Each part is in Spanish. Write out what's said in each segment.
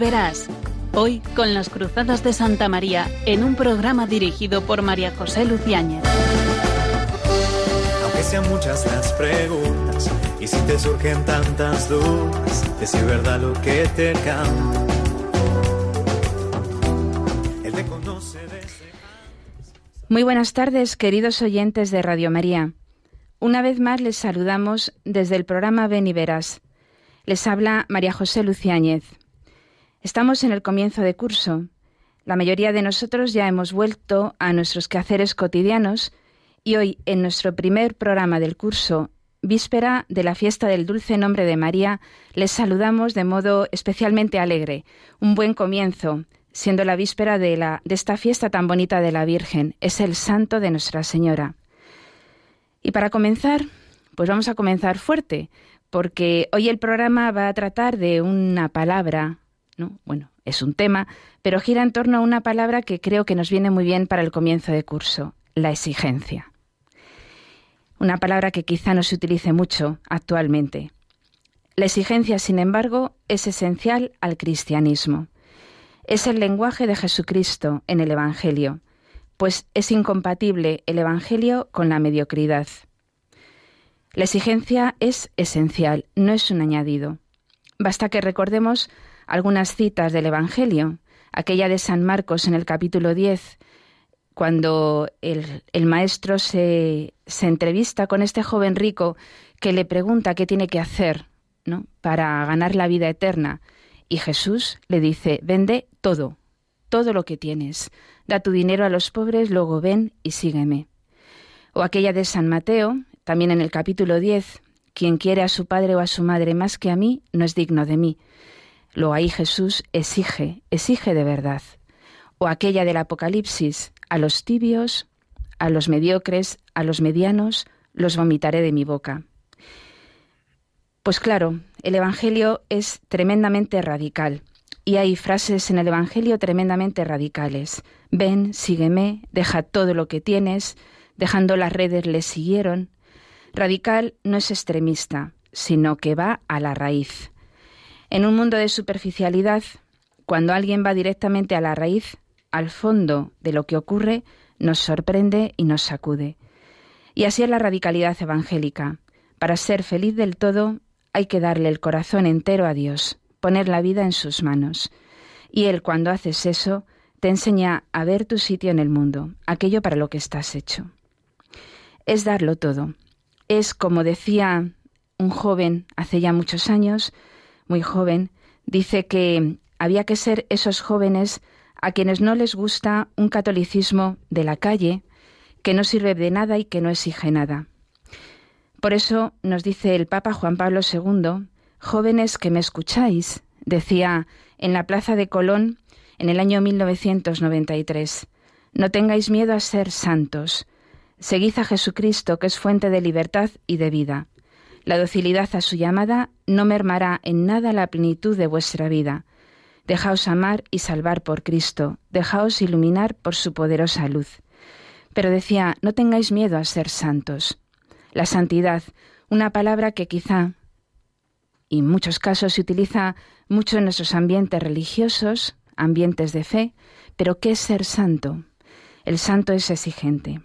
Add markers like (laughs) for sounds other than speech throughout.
Ven y verás. Hoy con las Cruzadas de Santa María en un programa dirigido por María José Luciáñez. Aunque sean muchas las preguntas y si te surgen tantas dudas, es verdad lo que te canto. Él te conoce desde... Muy buenas tardes, queridos oyentes de Radio María. Una vez más les saludamos desde el programa Ven y Verás. Les habla María José Luciáñez. Estamos en el comienzo de curso. La mayoría de nosotros ya hemos vuelto a nuestros quehaceres cotidianos y hoy, en nuestro primer programa del curso, víspera de la fiesta del dulce nombre de María, les saludamos de modo especialmente alegre. Un buen comienzo, siendo la víspera de, la, de esta fiesta tan bonita de la Virgen. Es el santo de Nuestra Señora. Y para comenzar, pues vamos a comenzar fuerte, porque hoy el programa va a tratar de una palabra bueno, es un tema, pero gira en torno a una palabra que creo que nos viene muy bien para el comienzo de curso, la exigencia. Una palabra que quizá no se utilice mucho actualmente. La exigencia, sin embargo, es esencial al cristianismo. Es el lenguaje de Jesucristo en el Evangelio, pues es incompatible el Evangelio con la mediocridad. La exigencia es esencial, no es un añadido. Basta que recordemos algunas citas del Evangelio, aquella de San Marcos en el capítulo 10, cuando el, maestro se, entrevista con este joven rico que le pregunta qué tiene que hacer ¿no? para ganar la vida eterna. Y Jesús le dice, vende todo, todo lo que tienes, da tu dinero a los pobres, luego ven y sígueme. O aquella de San Mateo, también en el capítulo 10, quien quiere a su padre o a su madre más que a mí, no es digno de mí. Lo ahí Jesús exige, exige de verdad. O aquella del Apocalipsis, a los tibios, a los mediocres, a los medianos, los vomitaré de mi boca. Pues claro, el Evangelio es tremendamente radical. Y hay frases en el Evangelio tremendamente radicales. Ven, sígueme, deja todo lo que tienes, dejando las redes le siguieron. Radical no es extremista, sino que va a la raíz. En un mundo de superficialidad, cuando alguien va directamente a la raíz, al fondo de lo que ocurre, nos sorprende y nos sacude. Y así es la radicalidad evangélica. Para ser feliz del todo hay que darle el corazón entero a Dios, poner la vida en sus manos. Y Él, cuando haces eso, te enseña a ver tu sitio en el mundo, aquello para lo que estás hecho. Es darlo todo. Es, como decía un joven hace ya muchos años, muy joven, dice que había que ser esos jóvenes a quienes no les gusta un catolicismo de la calle, que no sirve de nada y que no exige nada. Por eso nos dice el Papa Juan Pablo II, jóvenes que me escucháis, decía en la Plaza de Colón en el año 1993, no tengáis miedo a ser santos, seguid a Jesucristo, que es fuente de libertad y de vida. La docilidad a su llamada no mermará en nada la plenitud de vuestra vida. Dejaos amar y salvar por Cristo, dejaos iluminar por su poderosa luz. Pero decía, no tengáis miedo a ser santos. La santidad, una palabra que quizá, y en muchos casos se utiliza mucho en nuestros ambientes religiosos, ambientes de fe, pero ¿qué es ser santo? El santo es exigente.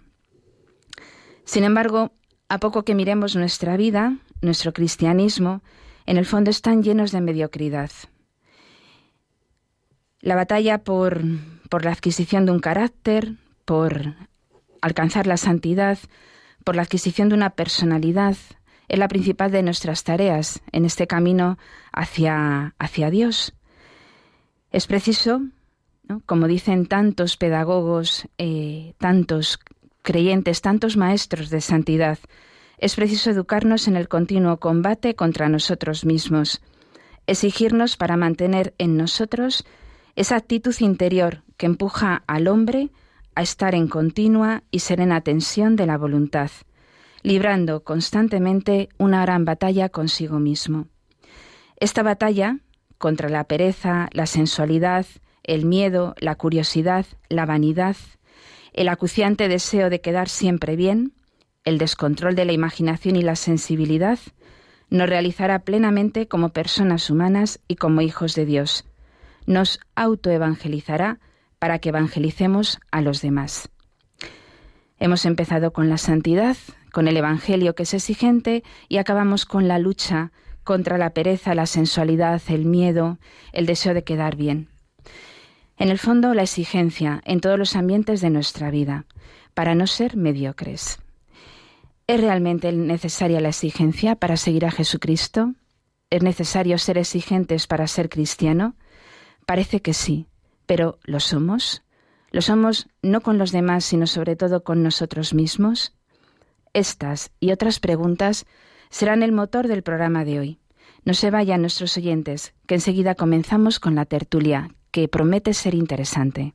Sin embargo, a poco que miremos nuestra vida, nuestro cristianismo, en el fondo están llenos de mediocridad. La batalla por, por la adquisición de un carácter, por alcanzar la santidad, por la adquisición de una personalidad, es la principal de nuestras tareas en este camino hacia, hacia Dios. Es preciso, como dicen tantos pedagogos, eh, tantos creyentes, tantos maestros de santidad, es preciso educarnos en el continuo combate contra nosotros mismos, exigirnos para mantener en nosotros esa actitud interior que empuja al hombre a estar en continua y serena tensión de la voluntad, librando constantemente una gran batalla consigo mismo. Esta batalla contra la pereza, la sensualidad, el miedo, la curiosidad, la vanidad, el acuciante deseo de quedar siempre bien, el descontrol de la imaginación y la sensibilidad, nos realizará plenamente como personas humanas y como hijos de Dios. Nos autoevangelizará para que evangelicemos a los demás. Hemos empezado con la santidad, con el Evangelio que es exigente y acabamos con la lucha contra la pereza, la sensualidad, el miedo, el deseo de quedar bien. En el fondo, la exigencia en todos los ambientes de nuestra vida, para no ser mediocres. ¿Es realmente necesaria la exigencia para seguir a Jesucristo? ¿Es necesario ser exigentes para ser cristiano? Parece que sí, pero ¿lo somos? ¿Lo somos no con los demás, sino sobre todo con nosotros mismos? Estas y otras preguntas serán el motor del programa de hoy. No se vayan nuestros oyentes, que enseguida comenzamos con la tertulia, que promete ser interesante.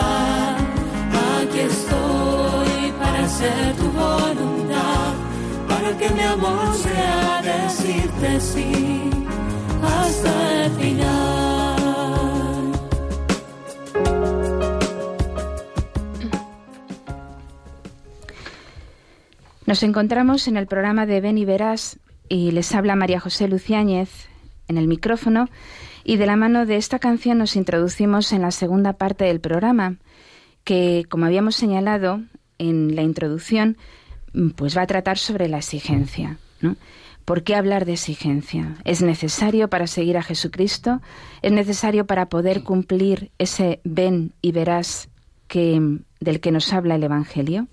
hacer tu voluntad, para que mi amor sea decirte sí hasta el final. Nos encontramos en el programa de Ven y Verás y les habla María José Luciáñez en el micrófono y de la mano de esta canción nos introducimos en la segunda parte del programa que, como habíamos señalado en la introducción, mm, pues va a tratar sobre la exigencia. ¿Por qué hablar de exigencia? ¿Es necesario para seguir a Jesucristo? ¿Es necesario para poder cumplir ese ven y verás que, del que nos habla el Evangelio?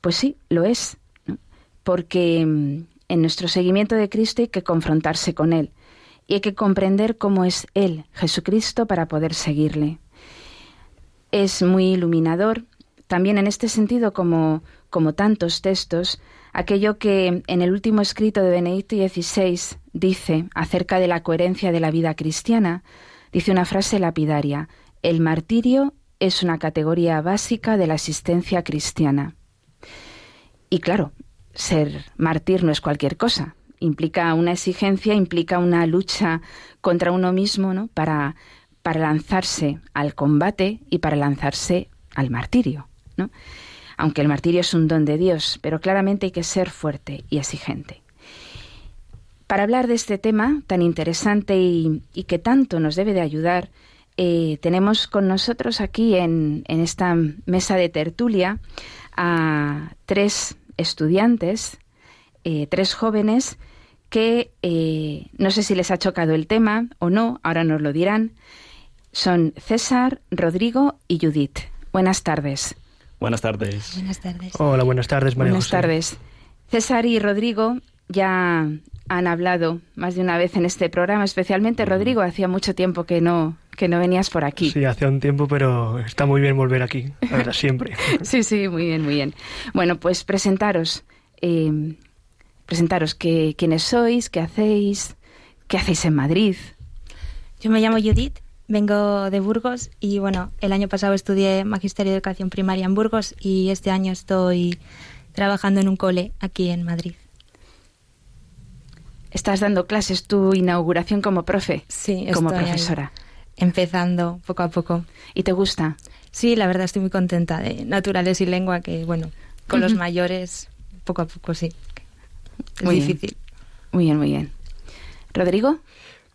Pues sí, lo es, porque mm, en nuestro seguimiento de Cristo hay que confrontarse con Él y hay que comprender cómo es Él, Jesucristo, para poder seguirle es muy iluminador, también en este sentido como, como tantos textos, aquello que en el último escrito de Benedicto XVI dice acerca de la coherencia de la vida cristiana, dice una frase lapidaria, el martirio es una categoría básica de la existencia cristiana. Y claro, ser mártir no es cualquier cosa, implica una exigencia, implica una lucha contra uno mismo, ¿no? Para para lanzarse al combate y para lanzarse al martirio, Aunque el martirio es un don de Dios, pero claramente hay que ser fuerte y exigente. Para hablar de este tema tan interesante y, que tanto nos debe de ayudar, eh, tenemos con nosotros aquí en, esta mesa de tertulia a tres estudiantes, eh, tres jóvenes que eh, no sé si les ha chocado el tema o no, ahora nos lo dirán, son César, Rodrigo y Judith. Buenas tardes. Buenas tardes. Buenas tardes. Hola, buenas tardes, María Buenas tardes. César y Rodrigo ya han hablado más de una vez en este programa, especialmente Rodrigo, hacía mucho tiempo que no que no venías por aquí. Sí, hace un tiempo, pero está muy bien volver aquí, la (laughs) verdad, siempre. sí, sí, muy bien, muy bien. Bueno, pues presentaros, eh, presentaros que, quiénes sois, qué hacéis, qué hacéis en Madrid. Yo me llamo Judith Vengo de Burgos y bueno, el año pasado estudié Magisterio de Educación Primaria en Burgos y este año estoy trabajando en un cole aquí en Madrid. Estás dando clases, tu inauguración como profe, sí, como profesora. Empezando poco a poco. ¿Y te gusta? Sí, la verdad estoy muy contenta de Naturales y Lengua, que bueno, con los mayores poco a poco, sí. Es Muy bien. difícil. Muy bien, muy bien. Rodrigo.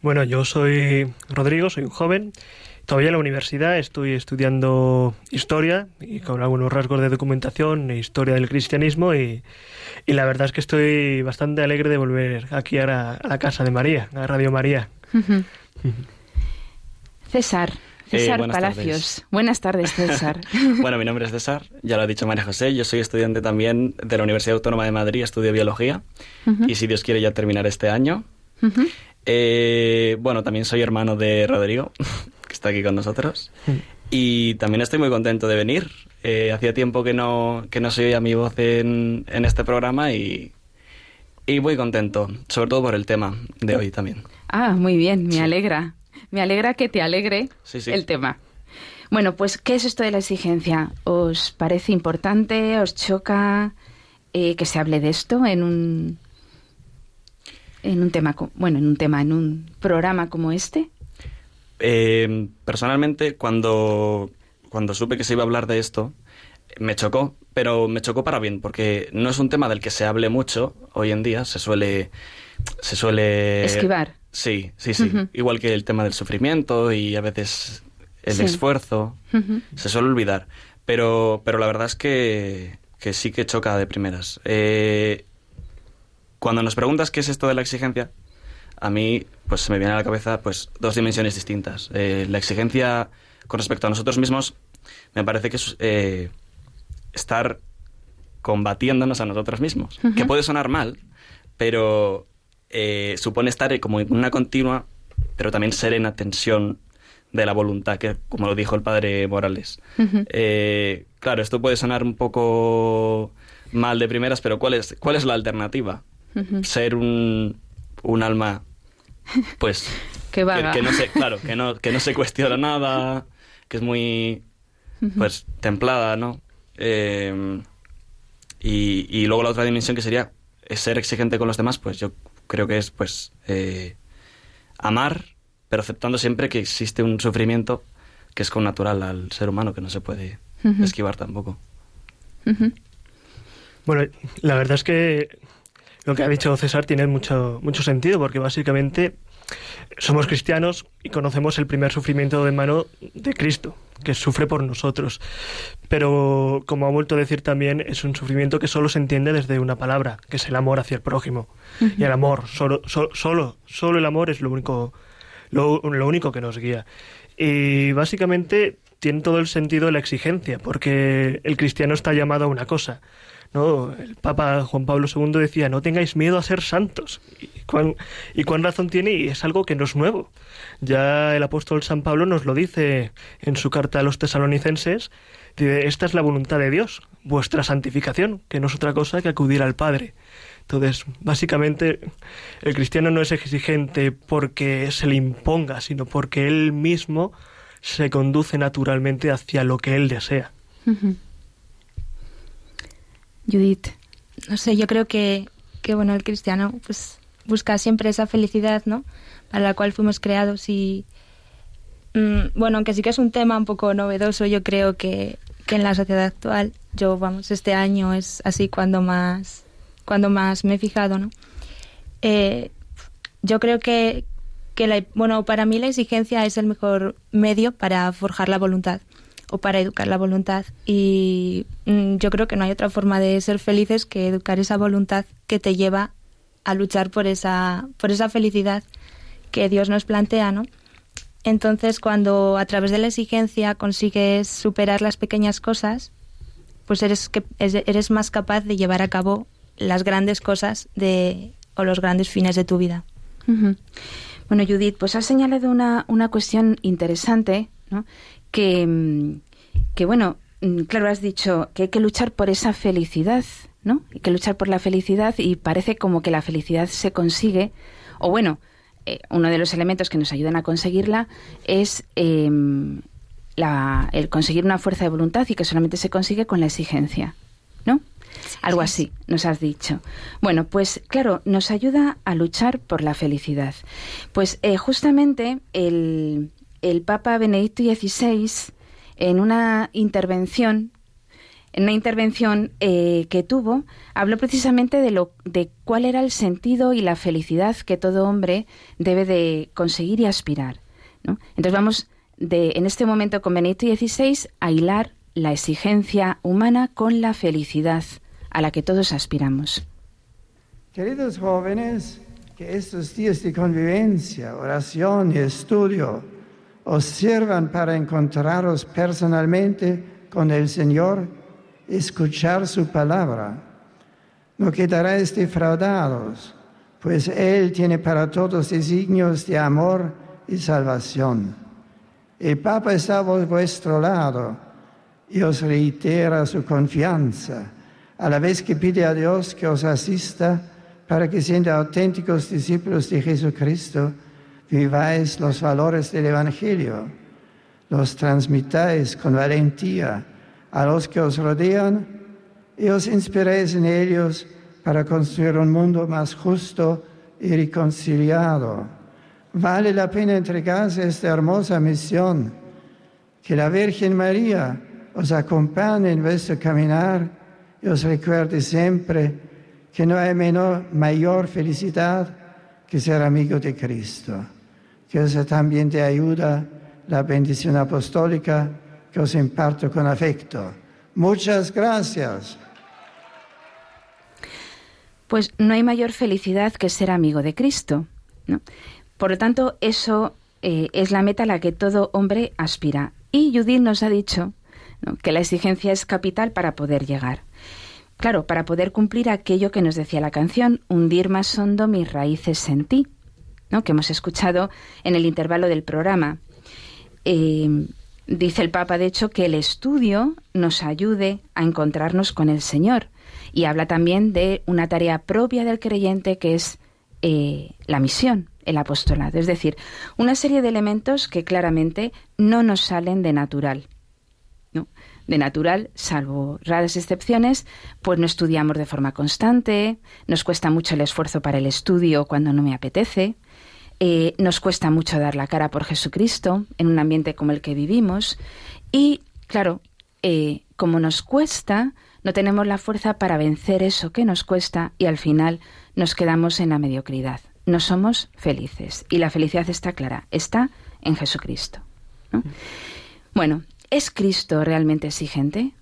Bueno, yo soy Rodrigo, soy un joven. Todavía en la universidad estoy estudiando historia y con algunos rasgos de documentación e historia del cristianismo y, y la verdad es que estoy bastante alegre de volver aquí a la, a la casa de María, a Radio María. César. César Eh, buenas Palacios. tardes. Buenas tardes, César. (laughs) Bueno, mi nombre es César, ya lo ha dicho María José, yo soy estudiante también de la Universidad Autónoma de Madrid, estudio biología y si Dios quiere ya terminar este año. Eh, bueno, también soy hermano de Rodrigo, (laughs) que está aquí con nosotros. Y también estoy muy contento de venir. Eh, hacía tiempo que no, que no se oía mi voz en, en este programa y, y muy contento, sobre todo por el tema de hoy también. Ah, muy bien, me Sí. alegra. Me alegra que te alegre Sí, sí. el tema. Bueno, pues, ¿qué es esto de la exigencia? ¿Os parece importante? ¿Os choca eh, que se hable de esto en un en un tema, bueno, en un tema, en un programa como este? Eh, personalmente, cuando, cuando supe que se iba a hablar de esto, me chocó, pero me chocó para bien, porque no es un tema del que se hable mucho hoy en día, se suele... Se suele... Esquivar. Sí, sí, sí. Igual que el tema del sufrimiento y a veces el Sí. esfuerzo, se suele olvidar. Pero, pero la verdad es que, que sí que choca de primeras. Eh, cuando nos preguntas qué es esto de la exigencia, a mí pues se me viene a la cabeza pues dos dimensiones distintas. Eh, la exigencia con respecto a nosotros mismos me parece que es eh, estar combatiéndonos a nosotros mismos. Que puede sonar mal, pero eh, supone estar como en una continua, pero también serena tensión de la voluntad, que como lo dijo el padre Morales. Claro, esto puede sonar un poco mal de primeras, pero ¿cuál es, cuál es la alternativa? Ser un, un alma, pues... (laughs) Que vaga. Que, no se, claro, que no, que no se cuestiona nada, que es muy, pues, templada, ¿no? Eh, y, y luego la otra dimensión que sería ser exigente con los demás, pues yo creo que es, pues, eh, amar, pero aceptando siempre que existe un sufrimiento que es con natural al ser humano, que no se puede esquivar tampoco. Bueno, la verdad es que lo que ha dicho César tiene mucho, mucho sentido, porque básicamente somos cristianos y conocemos el primer sufrimiento de mano de Cristo, que sufre por nosotros. Pero, como ha vuelto a decir también, es un sufrimiento que solo se entiende desde una palabra, que es el amor hacia el prójimo. Y el amor, solo, solo, solo, solo el amor es lo único, lo, lo único que nos guía. Y básicamente tiene todo el sentido de la exigencia, porque el cristiano está llamado a una cosa. ¿No? El Papa Juan Pablo II decía, no tengáis miedo a ser santos. ¿Y cuán, razón tiene? Y es algo que no es nuevo. Ya el apóstol San Pablo nos lo dice en su carta a los tesalonicenses, dice, esta es la voluntad de Dios, vuestra santificación, que no es otra cosa que acudir al Padre. Entonces, básicamente, el cristiano no es exigente porque se le imponga, sino porque él mismo se conduce naturalmente hacia lo que él desea. Judith. No sé, yo creo que, que bueno, el cristiano pues busca siempre esa felicidad, ¿no? Para la cual fuimos creados y mm, bueno, aunque sí que es un tema un poco novedoso, yo creo que, que en la sociedad actual, yo vamos, este año es así cuando más cuando más me he fijado, ¿no? Eh, yo creo que, que la, bueno, para mí la exigencia es el mejor medio para forjar la voluntad o para educar la voluntad y mm, yo creo que no hay otra forma de ser felices que educar esa voluntad que te lleva a luchar por esa por esa felicidad que Dios nos plantea, ¿no? Entonces, cuando a través de la exigencia consigues superar las pequeñas cosas, pues eres que eres más capaz de llevar a cabo las grandes cosas de o los grandes fines de tu vida. Bueno, Judith, pues has señalado una, una cuestión interesante, ¿no? Que, mm, que, bueno, mm, claro, has dicho que hay que luchar por esa felicidad, ¿no? Hay que luchar por la felicidad y parece como que la felicidad se consigue, o bueno, eh, uno de los elementos que nos ayudan a conseguirla es em, la- el conseguir una fuerza de voluntad y que solamente se consigue con la exigencia, ¿no? Algo así, nos has dicho. Bueno, pues claro, nos ayuda a luchar por la felicidad. Pues eh, justamente el, el Papa Benedicto XVI, en una intervención, en una intervención eh, que tuvo, habló precisamente de, lo, de cuál era el sentido y la felicidad que todo hombre debe de conseguir y aspirar. Entonces vamos de, en este momento con Benito XVI a hilar la exigencia humana con la felicidad a la que todos aspiramos. Queridos jóvenes, que estos días de convivencia, oración y estudio os sirvan para encontraros personalmente con el Señor, escuchar su palabra. No quedaréis defraudados, pues Él tiene para todos designios de amor y salvación. El Papa está a vuestro lado y os reitera su confianza, a la vez que pide a Dios que os asista para que siendo auténticos discípulos de Jesucristo, viváis los valores del Evangelio, los transmitáis con valentía a los que os rodean y os inspiréis en ellos para construir un mundo más justo y reconciliado. Vale la pena entregarse a esta hermosa misión. Que la Virgen María os acompañe en vuestro caminar y os recuerde siempre que no hay menor, mayor felicidad que ser amigo de Cristo. Que os también te ayuda la bendición apostólica que os imparto con afecto. Muchas gracias. Pues no hay mayor felicidad que ser amigo de Cristo. Por lo tanto, eso eh, es la meta a la que todo hombre aspira. Y Judith nos ha dicho que la exigencia es capital para poder llegar. Claro, para poder cumplir aquello que nos decía la canción, hundir más hondo mis raíces en ti, ¿no? que hemos escuchado en el intervalo del programa. Eh, Dice el Papa, de hecho, que el estudio nos ayude a encontrarnos con el Señor. Y habla también de una tarea propia del creyente que es eh, la misión, el apostolado. Es decir, una serie de elementos que claramente no nos salen de natural. De natural, salvo raras excepciones, pues no estudiamos de forma constante, nos cuesta mucho el esfuerzo para el estudio cuando no me apetece, eh, nos cuesta mucho dar la cara por Jesucristo en un ambiente como el que vivimos y, claro, eh, como nos cuesta, no tenemos la fuerza para vencer eso que nos cuesta y al final nos quedamos en la mediocridad. No somos felices y la felicidad está clara, está en Jesucristo. Bueno, ¿es Cristo realmente exigente?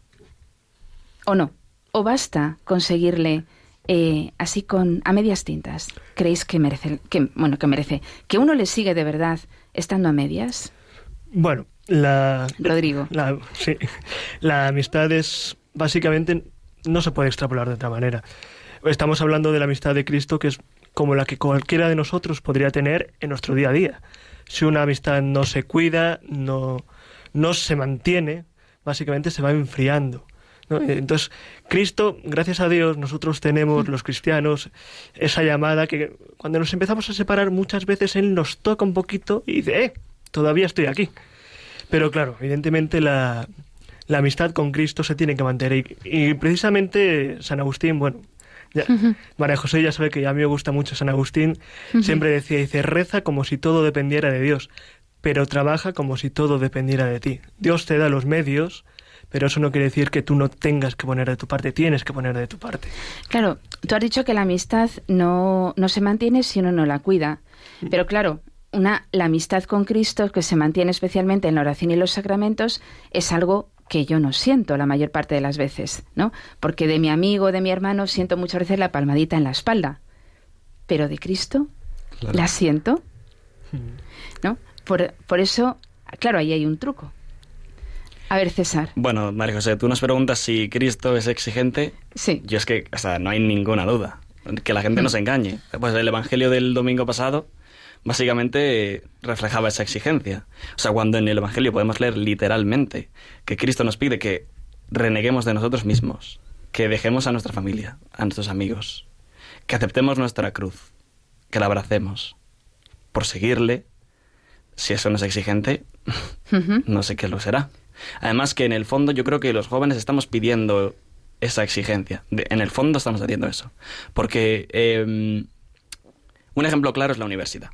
¿O no? ¿O basta conseguirle eh, así con a medias tintas, ¿creéis que merece, que, bueno, que merece, que uno le sigue de verdad estando a medias? Bueno, la... Rodrigo. La, sí, la amistad es, básicamente, no se puede extrapolar de otra manera. Estamos hablando de la amistad de Cristo, que es como la que cualquiera de nosotros podría tener en nuestro día a día. Si una amistad no se cuida, no, no se mantiene, básicamente se va enfriando. Entonces, Cristo, gracias a Dios, nosotros tenemos, los cristianos, esa llamada que cuando nos empezamos a separar muchas veces Él nos toca un poquito y dice, eh, todavía estoy aquí. Pero claro, evidentemente la, amistad con Cristo se tiene que mantener. Y, precisamente San Agustín, bueno, María José ya sabe que a mí me gusta mucho San Agustín, siempre decía, dice, reza como si todo dependiera de Dios, pero trabaja como si todo dependiera de ti. Dios te da los medios, pero eso no quiere decir que tú no tengas que poner de tu parte, tienes que poner de tu parte. Claro, tú has dicho que la amistad no, no se mantiene si uno no la cuida, mm. pero claro, una, la amistad con Cristo, que se mantiene especialmente en la oración y los sacramentos, es algo que yo no siento la mayor parte de las veces, ¿no? Porque de mi amigo, de mi hermano, siento muchas veces la palmadita en la espalda, pero de Cristo la siento, mm. ¿no? Por, por eso, claro, ahí hay un truco. A ver, César. Bueno, María José, tú nos preguntas si Cristo es exigente. Sí. Yo es que, o sea, no hay ninguna duda. Que la gente no se engañe. Pues el Evangelio del domingo pasado básicamente reflejaba esa exigencia. O sea, cuando en el Evangelio podemos leer literalmente que Cristo nos pide que reneguemos de nosotros mismos, que dejemos a nuestra familia, a nuestros amigos, que aceptemos nuestra cruz, que la abracemos, por seguirle, si eso no es exigente, no sé qué lo será. Además que en el fondo yo creo que los jóvenes estamos pidiendo esa exigencia. en el fondo estamos haciendo eso. Porque em, un ejemplo claro es la universidad.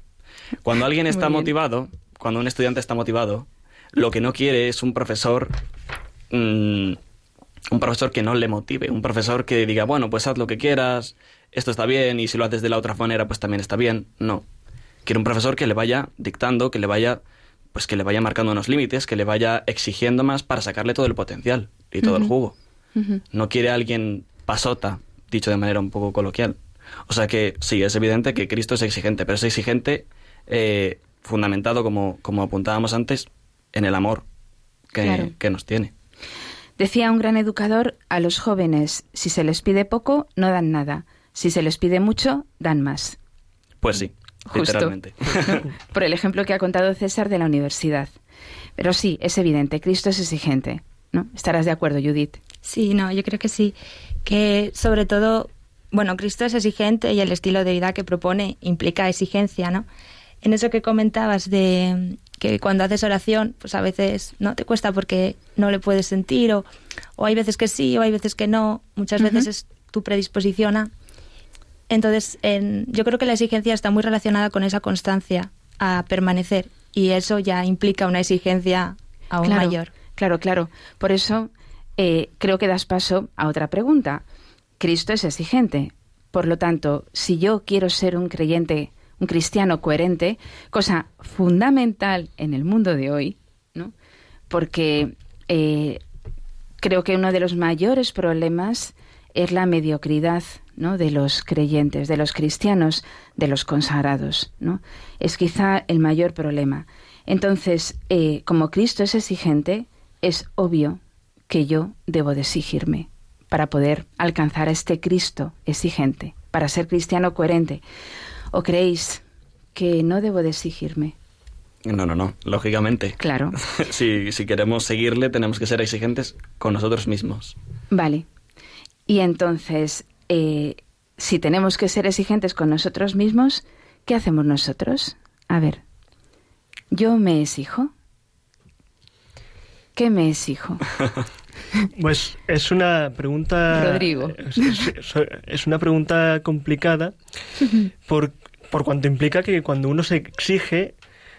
Cuando (laughs) alguien está motivado, cuando un estudiante está motivado, lo que no quiere es un profesor mm, un profesor que no le motive, un profesor que diga, bueno, pues haz lo que quieras, esto está bien, y si lo haces de la otra manera, pues también está bien. No. Quiere un profesor que le vaya dictando, que le vaya, pues que le vaya marcando unos límites, que le vaya exigiendo más para sacarle todo el potencial y todo el jugo. No quiere alguien pasota, dicho de manera un poco coloquial. O sea que sí, es evidente que Cristo es exigente, pero es exigente eh, fundamentado, como, como apuntábamos antes, en el amor que, que nos tiene. Decía un gran educador a los jóvenes, si se les pide poco, no dan nada. Si se les pide mucho, dan más. Pues sí, literalmente. (laughs) Por el ejemplo que ha contado César de la universidad. Pero sí, es evidente, Cristo es exigente. ¿no? ¿Estarás de acuerdo, Judith? Sí, no, yo creo que sí. Que sobre todo, bueno, Cristo es exigente y el estilo de vida que propone implica exigencia, ¿no? En eso que comentabas de que cuando haces oración, pues a veces no te cuesta porque no le puedes sentir, o, o hay veces que sí, o hay veces que no, muchas veces es tu predisposición a. Entonces, en, yo creo que la exigencia está muy relacionada con esa constancia a permanecer, y eso ya implica una exigencia aún mayor. Claro, claro. Por eso eh, creo que das paso a otra pregunta. Cristo es exigente. Por lo tanto, si yo quiero ser un creyente un cristiano coherente, cosa fundamental en el mundo de hoy, ¿no? porque eh, creo que uno de los mayores problemas es la mediocridad ¿no? de los creyentes, de los cristianos, de los consagrados. ¿no? Es quizá el mayor problema. Entonces, eh, como Cristo es exigente, es obvio que yo debo de exigirme para poder alcanzar a este Cristo exigente, para ser cristiano coherente. ¿O creéis que no debo de exigirme? No, no, no, lógicamente. Claro. (laughs) si, si queremos seguirle, tenemos que ser exigentes con nosotros mismos. Vale. Y entonces, eh, si tenemos que ser exigentes con nosotros mismos, ¿qué hacemos nosotros? A ver, ¿yo me exijo? ¿Qué me exijo? (laughs) Pues es una pregunta. Rodrigo. Es, una pregunta complicada por, por cuanto implica que cuando uno se exige,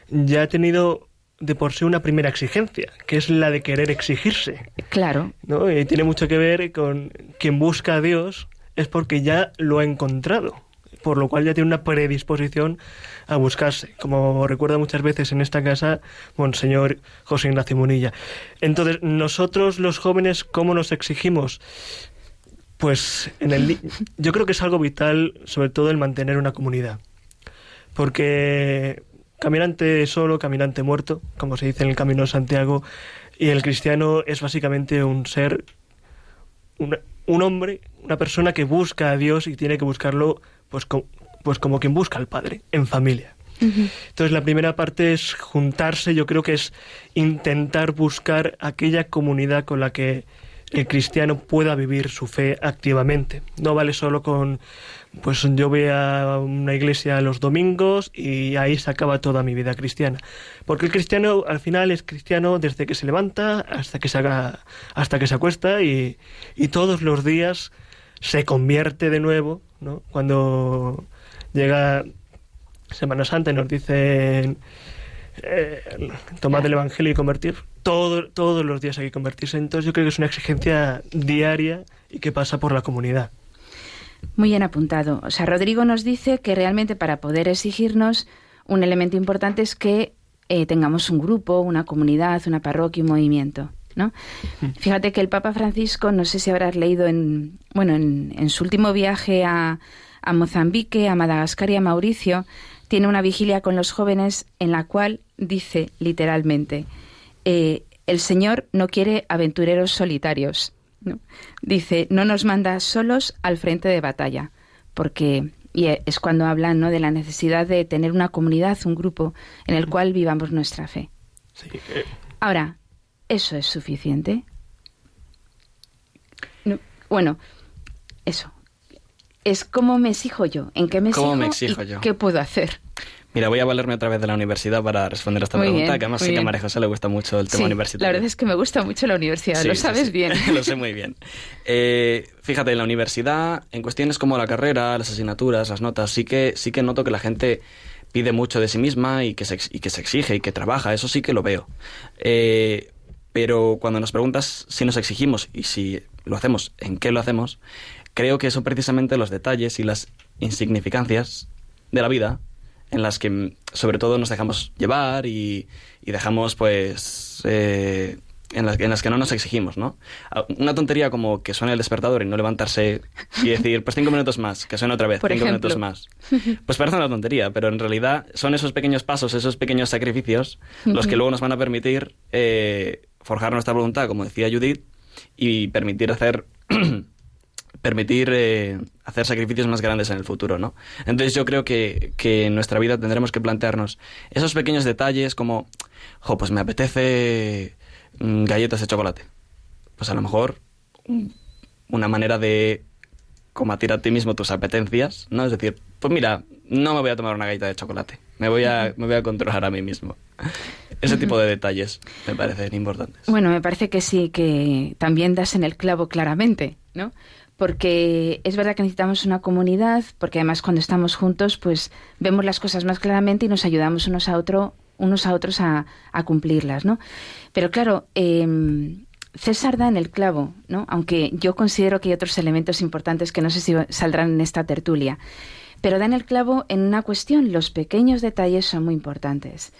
ya ha tenido de por sí una primera exigencia, que es la de querer exigirse. Claro. ¿no? Y tiene mucho que ver con quien busca a Dios es porque ya lo ha encontrado, por lo cual ya tiene una predisposición a buscarse, como recuerda muchas veces en esta casa Monseñor José Ignacio Munilla. Entonces, nosotros los jóvenes, ¿cómo nos exigimos? Pues en el, yo creo que es algo vital, sobre todo el mantener una comunidad. Porque caminante solo, caminante muerto, como se dice en el Camino de Santiago, y el cristiano es básicamente un ser, un hombre, una persona que busca a Dios y tiene que buscarlo pues, pues como quien busca al Padre, en familia. Entonces la primera parte es juntarse, yo creo que es intentar buscar aquella comunidad con la que el cristiano pueda vivir su fe activamente. No vale solo con, pues yo voy a una iglesia los domingos y ahí se acaba toda mi vida cristiana. Porque el cristiano al final es cristiano desde que se levanta hasta que se, haga, hasta que se acuesta y, y todos los días se convierte de nuevo, ¿no? Cuando llega Semana Santa y nos dicen eh, tomad el Evangelio y convertir, todo, todos los días hay que convertirse. Entonces yo creo que es una exigencia diaria y que pasa por la comunidad. Muy bien apuntado. O sea, Rodrigo nos dice que realmente para poder exigirnos, un elemento importante es que eh, tengamos un grupo, una comunidad, una parroquia, un movimiento. ¿no? Fíjate que el Papa Francisco, no sé si habrás leído en, bueno, en, su último viaje a, a Mozambique, a Madagascar y a Mauricio, tiene una vigilia con los jóvenes en la cual dice literalmente, eh, el Señor no quiere aventureros solitarios. Dice, no nos manda solos al frente de batalla, porque y es cuando hablan ¿no? de la necesidad de tener una comunidad, un grupo en el cual vivamos nuestra fe. Eh. Ahora, ¿eso es suficiente? bueno, eso. Es cómo me exijo yo, en qué me exijo, me exijo yo? qué puedo hacer. Mira, voy a valerme otra vez de la universidad para responder a esta pregunta, que además sé que a María José le gusta mucho el tema universitario. La verdad es que me gusta mucho la universidad, lo sabes bien. (laughs) lo sé muy bien. Eh, fíjate, en la universidad, en cuestiones como la carrera, las asignaturas, las notas, sí que, sí que noto que la gente pide mucho de sí misma y que se, y que se exige y que trabaja, eso sí que lo veo. Eh, pero cuando nos preguntas si nos exigimos y si lo hacemos, en qué lo hacemos, creo que son precisamente los detalles y las insignificancias de la vida en las que sobre todo nos dejamos llevar y, dejamos pues eh, en las, en las que no nos exigimos, ¿no? Ah, una tontería como que suene el despertador y no levantarse y decir, pues cinco minutos más, que suene otra vez, cinco minutos más. Pues parece una tontería, pero en realidad son esos pequeños pasos, esos pequeños sacrificios, los que luego nos van a permitir eh, forjar nuestra voluntad, como decía Judith, y permitir hacer (clears throat) permitir eh, hacer sacrificios más grandes en el futuro, ¿no? Entonces yo creo que, que, en nuestra vida tendremos que plantearnos esos pequeños detalles como, jo, pues me apetece mm, galletas de chocolate. Pues a lo mejor una manera de combatir a ti mismo tus apetencias, ¿no? Es decir, pues mira, no me voy a tomar una galleta de chocolate, me voy a, me voy a controlar a mí mismo. Ese tipo de detalles me parecen importantes. Bueno, me parece que sí, que también das en el clavo claramente, ¿no? Porque es verdad que necesitamos una comunidad, porque además cuando estamos juntos, pues vemos las cosas más claramente y nos ayudamos unos a, otro, unos a otros a, cumplirlas, ¿no? Pero claro, em, César da en el clavo, ¿no? Aunque yo considero que hay otros elementos importantes que no sé si saldrán en esta tertulia. Pero da en el clavo en una cuestión, los pequeños detalles son muy importantes.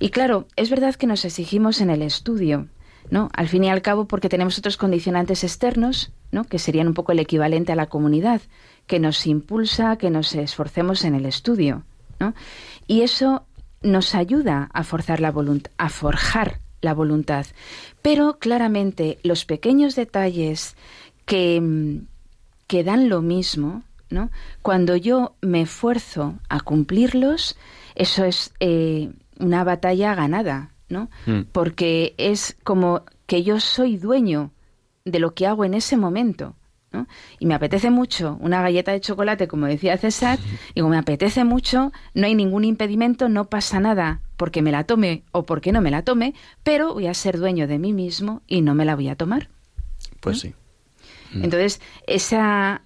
Y claro, es verdad que nos exigimos en el estudio, ¿no? Al fin y al cabo, porque tenemos otros condicionantes externos, ¿no? Que serían un poco el equivalente a la comunidad, que nos impulsa que nos esforcemos en el estudio, ¿no? Y eso nos ayuda a forzar la voluntad, a forjar la voluntad. Pero claramente los pequeños detalles que, que dan lo mismo, ¿no? Cuando yo me esfuerzo a cumplirlos, eso es eh, una batalla ganada, ¿no? Mm. Porque es como que yo soy dueño de lo que hago en ese momento. ¿no? Y me apetece mucho una galleta de chocolate, como decía César, (laughs) y como me apetece mucho, no hay ningún impedimento, no pasa nada porque me la tome o porque no me la tome, pero voy a ser dueño de mí mismo y no me la voy a tomar. Pues sí. Mm. Entonces, esa,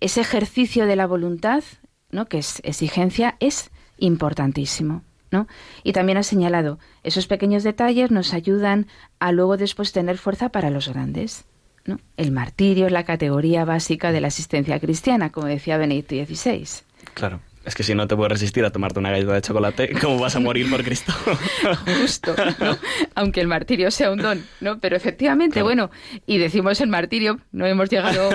ese ejercicio de la voluntad, ¿no? que es exigencia, es importantísimo. ¿No? Y también ha señalado, esos pequeños detalles nos ayudan a luego después tener fuerza para los grandes. ¿no? El martirio es la categoría básica de la asistencia cristiana, como decía Benedicto XVI. Claro. Es que si no te puedes resistir a tomarte una galleta de chocolate, ¿cómo vas a morir por Cristo? (laughs) Justo, ¿no? Aunque el martirio sea un don, ¿no? Pero efectivamente, bueno, y decimos el martirio, no hemos llegado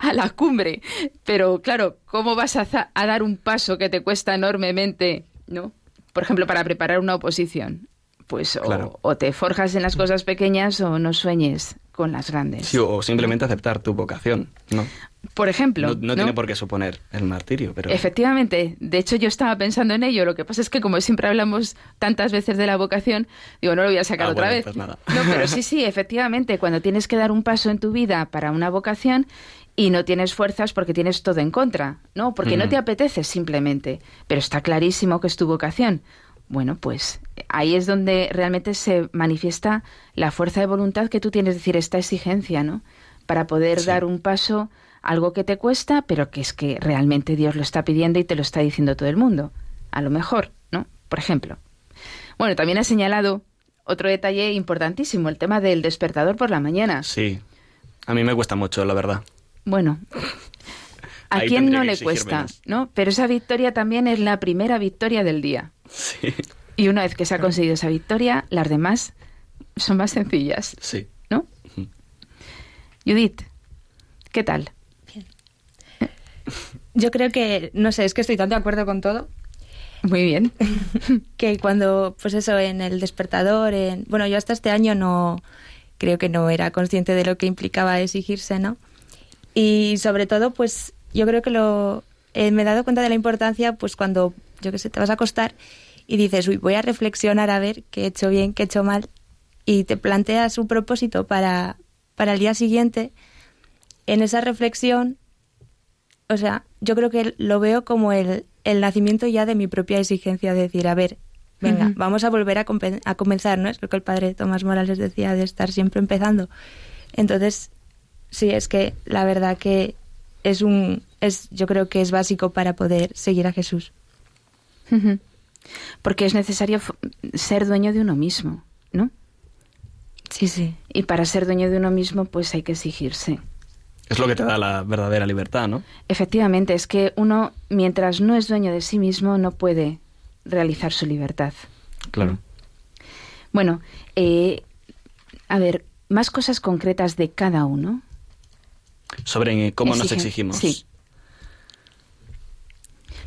a la cumbre, pero claro, ¿cómo vas a, a dar un paso que te cuesta enormemente, ¿no? Por ejemplo, para preparar una oposición. Pues o, te forjas en las cosas pequeñas o no sueñes con las grandes. Sí, o simplemente aceptar tu vocación, ¿no? Por ejemplo. No, tiene por qué suponer el martirio, pero. Efectivamente. De hecho, yo estaba pensando en ello. Lo que pasa es que, como siempre hablamos tantas veces de la vocación, digo, no lo voy a sacar ah, otra vez. Pues nada. No, pero sí, (laughs) sí, efectivamente. Cuando tienes que dar un paso en tu vida para una vocación y no tienes fuerzas porque tienes todo en contra, ¿no? Porque no te apetece simplemente, pero está clarísimo que es tu vocación. Bueno, pues ahí es donde realmente se manifiesta la fuerza de voluntad que tú tienes, es decir, esta exigencia, ¿no? Para poder dar un paso, algo que te cuesta, pero que es que realmente Dios lo está pidiendo y te lo está diciendo todo el mundo. A lo mejor, ¿no? Por ejemplo. Bueno, también ha señalado otro detalle importantísimo, el tema del despertador por la mañana. Sí. A mí me cuesta mucho, la verdad. Bueno, ¿a quién no le cuesta? ¿no? Pero esa victoria también es la primera victoria del día. Sí. Y una vez que se ha conseguido esa victoria, las demás son más sencillas. Sí. ¿No? Judith, ¿qué tal? Bien. Yo creo que, no sé, es que estoy tan de acuerdo con todo. Muy bien. (laughs) que cuando, pues eso, en el despertador, en, bueno, yo hasta este año no, creo que no era consciente de lo que implicaba exigirse, ¿no? Y sobre todo, pues yo creo que lo eh, me he dado cuenta de la importancia, pues cuando, yo qué sé, te vas a acostar y dices, uy, voy a reflexionar a ver qué he hecho bien, qué he hecho mal, y te planteas un propósito para, para el día siguiente, en esa reflexión, o sea, yo creo que lo veo como el, el nacimiento ya de mi propia exigencia, de decir, a ver, venga, vamos a volver a, a comenzar, ¿no? Es lo que el padre Tomás Morales decía, de estar siempre empezando. Entonces, sí, es que la verdad que es un, es, yo creo que es básico para poder seguir a Jesús. Porque es necesario ser dueño de uno mismo, ¿no? Sí, sí. Y para ser dueño de uno mismo, pues hay que exigirse. Es lo que te da la verdadera libertad, ¿no? Efectivamente, es que uno, mientras no es dueño de sí mismo, no puede realizar su libertad. Claro. Bueno, eh, a ver, más cosas concretas de cada uno. Sobre cómo nos exigimos. Sí.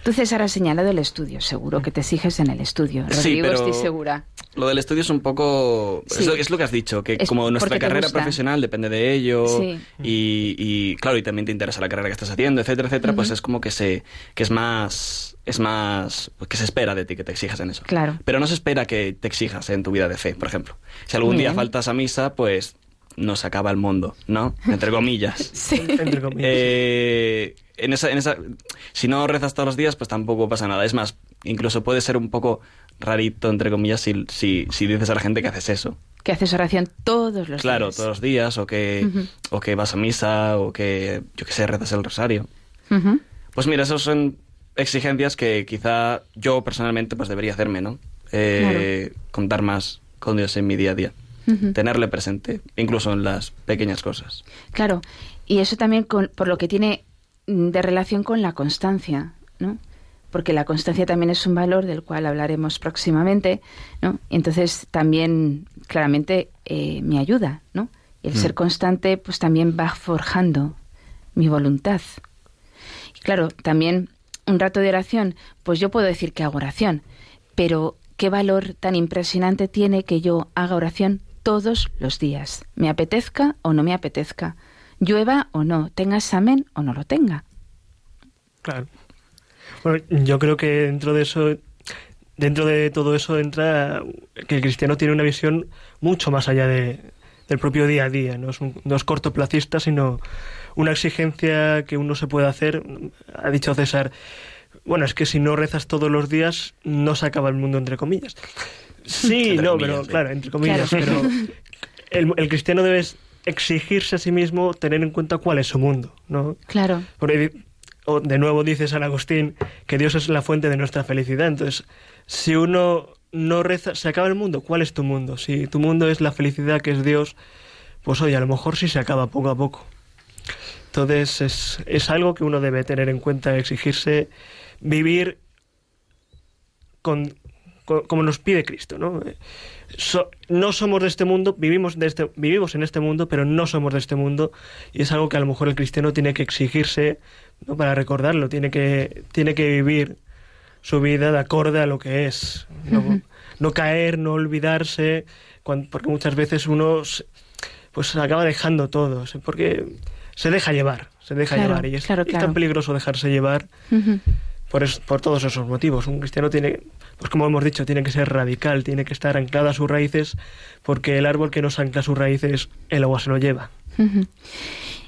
Tú, César, has señalado el estudio. Seguro que te exiges en el estudio. Sí, Rodrigo, pero- estoy segura. Lo del estudio es un poco... Sí. Es, lo, es lo que has dicho, que Es como nuestra carrera profesional depende de ello Sí. y, y, claro, y también te interesa la carrera que estás haciendo, etcétera, etcétera, pues es como que se que es más es más pues que se espera de ti que te exijas en eso. Claro. Pero no se espera que te exijas en tu vida de fe, por ejemplo. Si algún día faltas a misa, pues no se acaba el mundo, ¿no? Entre comillas. (laughs) Sí. Entre comillas. Eh, en esa, en esa, si no rezas todos los días, pues tampoco pasa nada. Es más, incluso puede ser un poco rarito, entre comillas, si, si, si dices a la gente que haces eso. Que haces oración todos los Claro, días. todos los días, o que, o que vas a misa, o que, yo qué sé, rezas el rosario. Pues mira, esas son exigencias que quizá yo personalmente pues debería hacerme, ¿no? Eh, Contar más con Dios en mi día a día. Tenerle presente, incluso en las pequeñas cosas. Claro, y eso también con- por lo que tiene mm, de relación con la constancia, ¿no? Porque la constancia también es un valor del cual hablaremos próximamente, ¿no? Entonces también claramente eh, me ayuda, ¿no? El Mm. ser constante pues también va forjando mi voluntad. Y claro, también un rato de oración, pues yo puedo decir que hago oración, pero qué valor tan impresionante tiene que yo haga oración todos los días, me apetezca o no me apetezca, llueva o no, tenga examen o no lo tenga. Claro. Bueno, yo creo que dentro de eso, dentro de todo eso entra que el cristiano tiene una visión mucho más allá de, del propio día a día. No es, un- no es cortoplacista, sino una exigencia que uno se puede hacer. Ha dicho César, bueno, es que si no rezas todos los días, no se acaba el mundo, entre comillas. Sí, Entre no, comillas, pero sí. claro, entre comillas, Claro. pero (laughs) el, el cristiano debe exigirse a sí mismo tener en cuenta cuál es su mundo, ¿no? Claro, Porque, o de nuevo dice San Agustín que Dios es la fuente de nuestra felicidad. Entonces, si uno no reza, se acaba el mundo. ¿Cuál es tu mundo? Si tu mundo es la felicidad que es Dios, pues oye, a lo mejor sí se acaba poco a poco. Entonces, es, es algo que uno debe tener en cuenta, exigirse vivir con, con- como nos pide Cristo, ¿no? Eh, so- no somos de este mundo, vivimos, de este, vivimos en este mundo, pero no somos de este mundo y es algo que a lo mejor el cristiano tiene que exigirse ¿no? para recordarlo, tiene que, tiene que vivir su vida de acorde a lo que es, no, Ujú. no caer, no olvidarse, cuan- porque muchas veces uno se- pues acaba dejando todo, porque se deja llevar, se deja Claro, llevar y es, claro, y es claro. tan peligroso dejarse llevar Ujú. por, es- por todos esos motivos. Un cristiano tiene, pues como hemos dicho, tiene que ser radical, tiene que estar anclado a sus raíces, porque el árbol que no se ancla a sus raíces, el agua se lo lleva.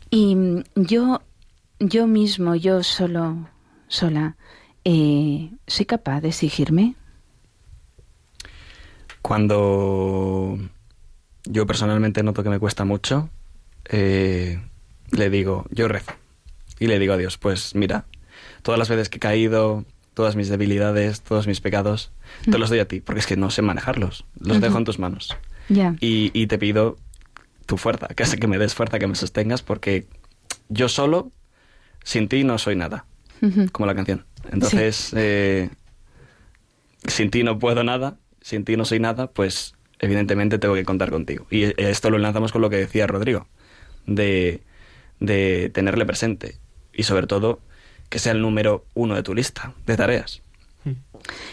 Y mm, yo, yo mismo, yo solo, sola, eh, ¿soy capaz de exigirme? Cuando yo personalmente noto que me cuesta mucho, eh, le digo, yo rezo. Y le digo a Dios, pues mira, todas las veces que he caído, todas mis debilidades, todos mis pecados, te los doy a ti, porque es que no sé manejarlos. Los dejo en tus manos. Y, y te pido tu fuerza, que, que me des fuerza, que me sostengas, porque yo solo, sin ti, no soy nada, como la canción. Entonces, eh, sin ti no puedo nada, sin ti no soy nada, pues evidentemente tengo que contar contigo. Y esto lo enlazamos con lo que decía Rodrigo, de, de tenerle presente y sobre todo que sea el número uno de tu lista de tareas.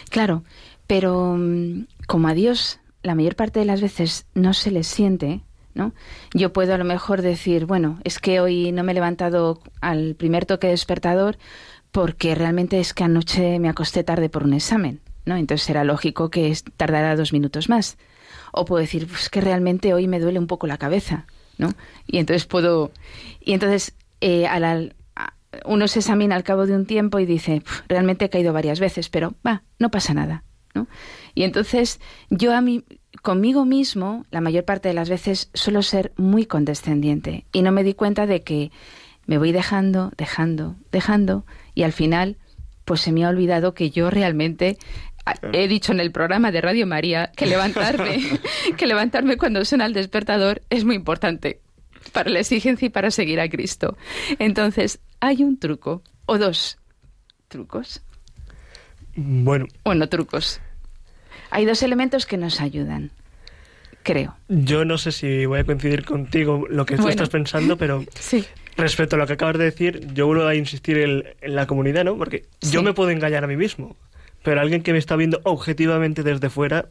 Claro, pero mm, como a Dios la mayor parte de las veces no se le siente, ¿no? Yo puedo a lo mejor decir, bueno, es que hoy no me he levantado al primer toque de despertador porque realmente es que anoche me acosté tarde por un examen, ¿no? Entonces será lógico que tardará dos minutos más. O puedo decir, pues que realmente hoy me duele un poco la cabeza, ¿no? Y entonces puedo... Y entonces, eh, al- uno se examina al cabo de un tiempo y dice, "Pf, realmente he caído varias veces, pero va, no pasa nada, ¿no? Y entonces yo a mí, conmigo mismo, la mayor parte de las veces suelo ser muy condescendiente y no me di cuenta de que me voy dejando, dejando, dejando y al final pues se me ha olvidado que yo realmente he dicho en el programa de Radio María que levantarme, (laughs) que levantarme cuando suena el despertador es muy importante para la exigencia y para seguir a Cristo. Entonces, hay un truco o dos trucos. Bueno. Bueno, trucos. Hay dos elementos que nos ayudan, creo. Yo no sé si voy a coincidir contigo lo que tú estás pensando, pero (laughs) sí. respecto a lo que acabas de decir, yo vuelvo a insistir en, la comunidad, ¿no? Porque yo me puedo engañar a mí mismo, pero alguien que me está viendo objetivamente desde fuera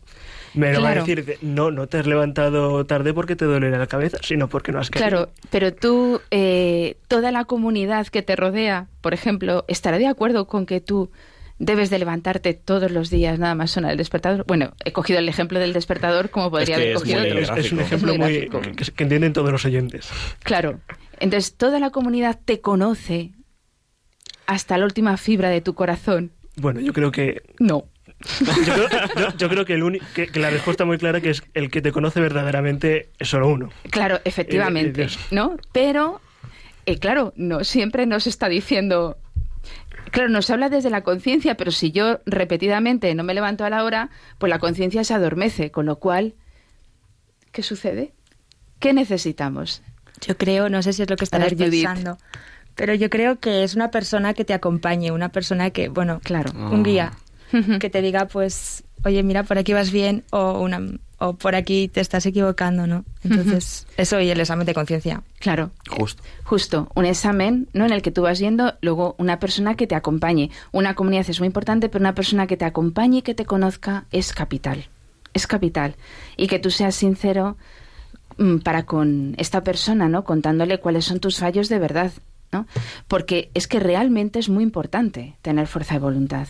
me lo va a decir, no, no te has levantado tarde porque te duele la cabeza, sino porque no has querido. Claro, pero tú, eh, toda la comunidad que te rodea, por ejemplo, estará de acuerdo con que tú debes de levantarte todos los días, nada más suena el despertador. Bueno, he cogido el ejemplo del despertador como podría haber cogido otro. Es, un ejemplo muy, que, que entienden todos los oyentes. Claro. Entonces, toda la comunidad te conoce hasta la última fibra de tu corazón. Bueno, yo creo que... No. Yo creo, que, el que, la respuesta muy clara que es el que te conoce verdaderamente es solo uno. Claro, efectivamente, ¿no? Pero, eh, claro, no siempre nos está diciendo... Claro, nos habla desde la conciencia, pero si yo repetidamente no me levanto a la hora, pues la conciencia se adormece, con lo cual, ¿qué sucede? ¿Qué necesitamos? Yo creo, no sé si es lo que estarás pensando, pero yo creo que es una persona que te acompañe, una persona que, bueno, claro, un guía, que te diga, pues, oye, mira, por aquí vas bien o, una, o por aquí te estás equivocando, ¿no? Entonces, eso y el examen de conciencia. Claro. Justo. Justo. Un examen, ¿no? En el que tú vas yendo, luego una persona que te acompañe. Una comunidad es muy importante, pero una persona que te acompañe y que te conozca es capital. Es capital. Y que tú seas sincero mm, para con esta persona, ¿no? Contándole cuáles son tus fallos de verdad, ¿no? Porque es que realmente es muy importante tener fuerza de voluntad.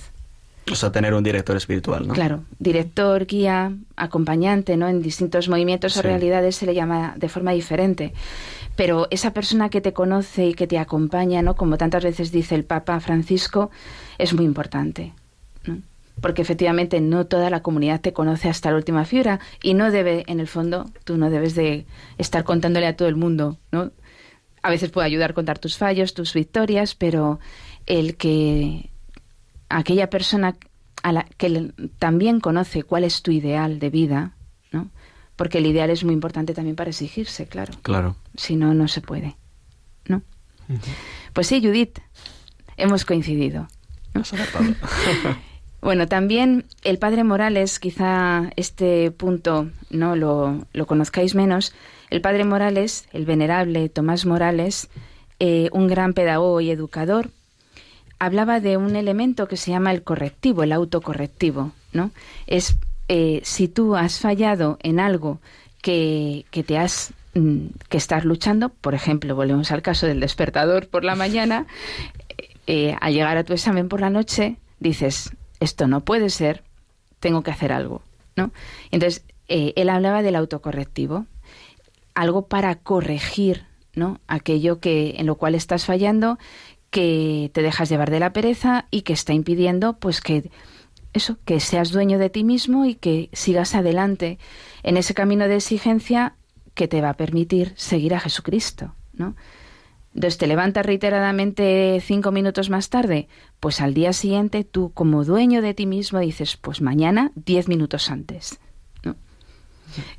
O sea, tener un director espiritual, ¿no? Claro, director, guía, acompañante, ¿no? En distintos movimientos o realidades se le llama de forma diferente. Pero esa persona que te conoce y que te acompaña, ¿no? Como tantas veces dice el Papa Francisco, es muy importante. ¿no? Porque efectivamente no toda la comunidad te conoce hasta la última fibra y no debe, en el fondo, tú no debes de estar contándole a todo el mundo, ¿no? A veces puede ayudar a contar tus fallos, tus victorias, pero el que aquella persona a la que también conoce cuál es tu ideal de vida, ¿no? Porque el ideal es muy importante también para exigirse, claro. Claro. Si no, no se puede, ¿no? Pues sí, Judith, hemos coincidido. (laughs) (laughs) bueno, también el padre Morales, quizá este punto no lo, lo conozcáis menos. El padre Morales, el venerable Tomás Morales, eh, un gran pedagogo y educador, hablaba de un elemento que se llama el correctivo, el autocorrectivo, ¿no? Es eh, si tú has fallado en algo que, que te has mm, que estar luchando, por ejemplo, volvemos al caso del despertador por la mañana, eh, al llegar a tu examen por la noche, dices, esto no puede ser, tengo que hacer algo, ¿no? Entonces, eh, él hablaba del autocorrectivo, algo para corregir, ¿no? Aquello que en lo cual estás fallando que te dejas llevar de la pereza y que está impidiendo pues que eso, que seas dueño de ti mismo y que sigas adelante en ese camino de exigencia que te va a permitir seguir a Jesucristo, ¿no? Entonces te levantas reiteradamente cinco minutos más tarde, pues al día siguiente tú como dueño de ti mismo dices, pues mañana diez minutos antes, ¿no?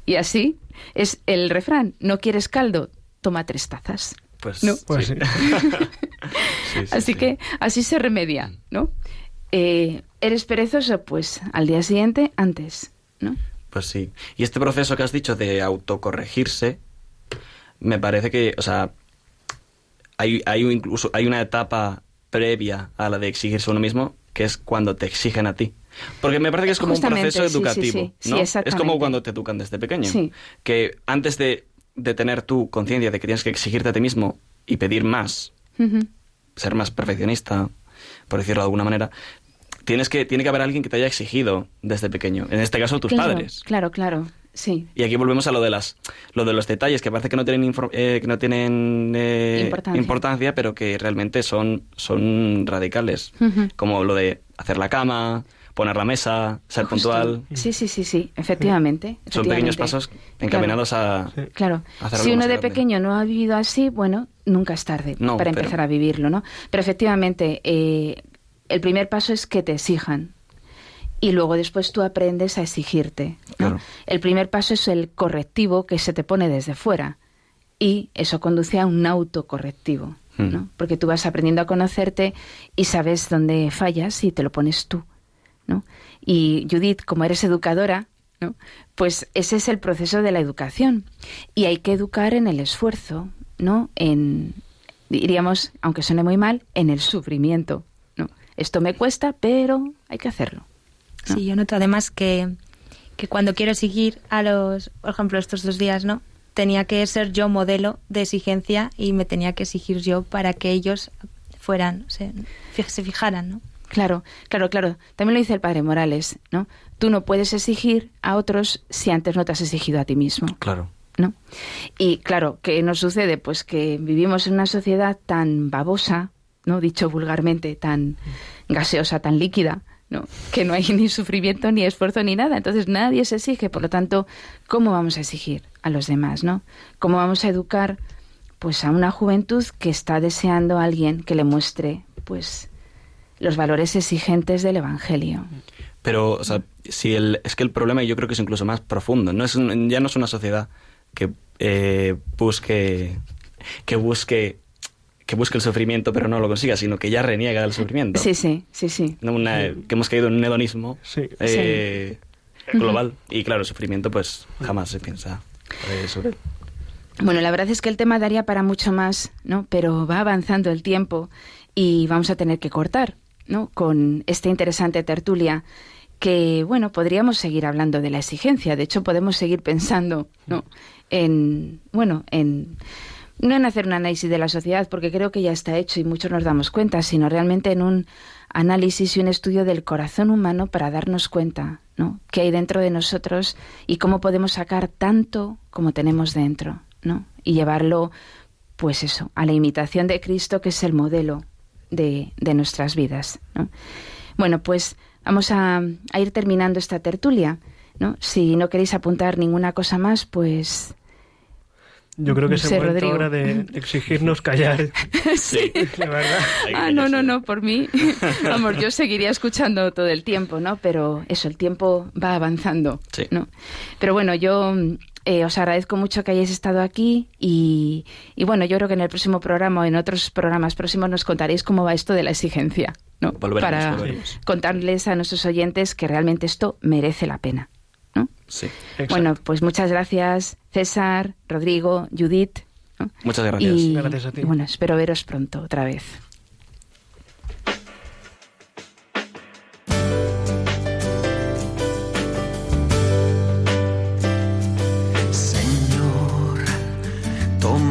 Y así es el refrán, no quieres caldo, toma tres tazas. Pues, ¿no? pues sí. (laughs) así que así se remedia, ¿no? Eh, ¿Eres perezoso? Pues al día siguiente, antes, ¿no? Pues sí. Y este proceso que has dicho de autocorregirse, me parece que, o sea, hay, hay incluso hay una etapa previa a la de exigirse a uno mismo, que es cuando te exigen a ti. Porque me parece que es como un proceso educativo, ¿no? es como cuando te educan desde pequeño, que antes de de tener tu conciencia de que tienes que exigirte a ti mismo y pedir más, ser más perfeccionista, por decirlo de alguna manera, tienes que, tiene que haber alguien que te haya exigido desde pequeño. En este caso, tus padres. Claro, claro. Sí. Y aquí volvemos a lo de las lo de los detalles que parece que no tienen eh, que no tienen eh, importancia. pero que realmente son son radicales, como lo de hacer la cama, poner la mesa, ser puntual. Sí, sí, sí, sí, efectivamente. Son pequeños pasos encaminados a. Claro. si uno de pequeño no ha vivido así, bueno, nunca es tarde para empezar a vivirlo, ¿no? Pero efectivamente, eh, el primer paso es que te exijan. y luego después tú aprendes a exigirte. El primer paso es el correctivo que se te pone desde fuera y eso conduce a un autocorrectivo, ¿no? Hmm. porque tú vas aprendiendo a conocerte y sabes dónde fallas y te lo pones tú. Y Judith, como eres educadora, ¿no? pues ese es el proceso de la educación y hay que educar en el esfuerzo, ¿no? en, diríamos, aunque suene muy mal, en el sufrimiento. ¿no? Esto me cuesta, pero hay que hacerlo. Sí, yo noto además que, que cuando quiero seguir a los, por ejemplo, estos dos días, ¿no? Tenía que ser yo modelo de exigencia y me tenía que exigir yo para que ellos fueran, se, se fijaran, ¿no? Claro, claro, claro. También lo dice el padre Morales, ¿no? Tú no puedes exigir a otros si antes no te has exigido a ti mismo. Claro. ¿No? Y claro, ¿qué nos sucede? Pues que vivimos en una sociedad tan babosa, ¿no? Dicho vulgarmente, tan gaseosa, tan líquida, ¿no? que no hay ni sufrimiento, ni esfuerzo, ni nada. Entonces nadie se exige. Por lo tanto, ¿cómo vamos a exigir a los demás? ¿no? ¿Cómo vamos a educar pues, a una juventud que está deseando a alguien que le muestre pues, los valores exigentes del Evangelio? Pero, o sea, si el, es que el problema yo creo que es incluso más profundo. No es ya no es una sociedad que eh, busque que busque que busque el sufrimiento pero no lo consiga, sino que ya reniega del sufrimiento. Sí, sí, sí, sí. que hemos caído en un hedonismo eh, global. Y claro, el sufrimiento pues jamás se piensa eh, sobre él. Bueno, la verdad es que el tema daría para mucho más, ¿no? Pero va avanzando el tiempo y vamos a tener que cortar, ¿no? Con esta interesante tertulia que, bueno, podríamos seguir hablando de la exigencia. De hecho, podemos seguir pensando, ¿no? En, bueno, en no en hacer un análisis de la sociedad, porque creo que ya está hecho y muchos nos damos cuenta, sino realmente en un análisis y un estudio del corazón humano para darnos cuenta, ¿no? qué hay dentro de nosotros y cómo podemos sacar tanto como tenemos dentro, ¿no? Y llevarlo, pues eso, a la imitación de Cristo, que es el modelo de, de nuestras vidas, ¿no? Bueno, pues vamos a, a ir terminando esta tertulia, ¿no? Si no queréis apuntar ninguna cosa más, pues yo creo que es el momento ahora de exigirnos callar. (laughs) sí, (laughs) la verdad. Ah, no, no, no, por mí. (laughs) Vamos, yo seguiría escuchando todo el tiempo, ¿no? Pero eso, el tiempo va avanzando, sí. ¿no? Pero bueno, yo eh, os agradezco mucho que hayáis estado aquí y, y, bueno, yo creo que en el próximo programa o en otros programas próximos nos contaréis cómo va esto de la exigencia, ¿no? Para contarles a nuestros oyentes que realmente esto merece la pena. Bueno, pues muchas gracias César, Rodrigo, Judith. Muchas gracias. Y, gracias a ti. bueno, espero veros pronto otra vez.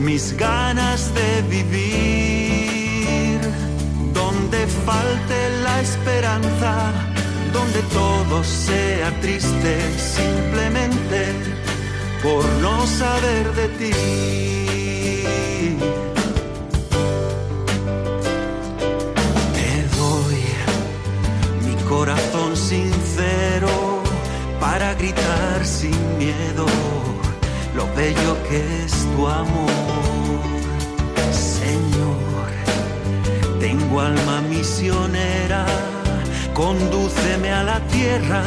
mis ganas de vivir. Donde falte la esperanza donde todo sea triste simplemente por no saber de ti. Te doy mi corazón sincero para gritar sin miedo lo bello que es tu amor. Señor, tengo alma misionera Condúceme a la tierra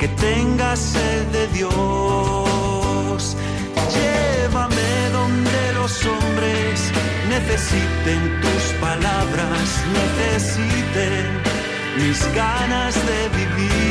que tenga sed de Dios. Llévame donde los hombres necesiten tus palabras, necesiten mis ganas de vivir.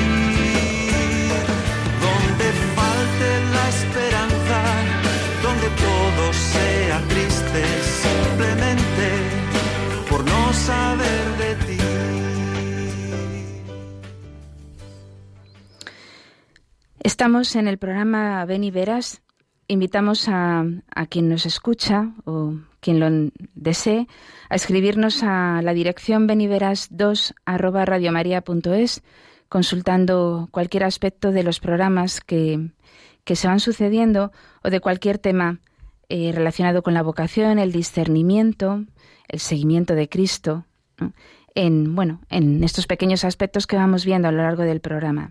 Estamos en el programa Ven y Verás. Invitamos a, quien nos escucha o quien lo desee a escribirnos a la dirección beniveras2 arroba radiomaria.es consultando cualquier aspecto de los programas que, que se van sucediendo o de cualquier tema eh, relacionado con la vocación, el discernimiento, el seguimiento de Cristo, en bueno, en estos pequeños aspectos que vamos viendo a lo largo del programa.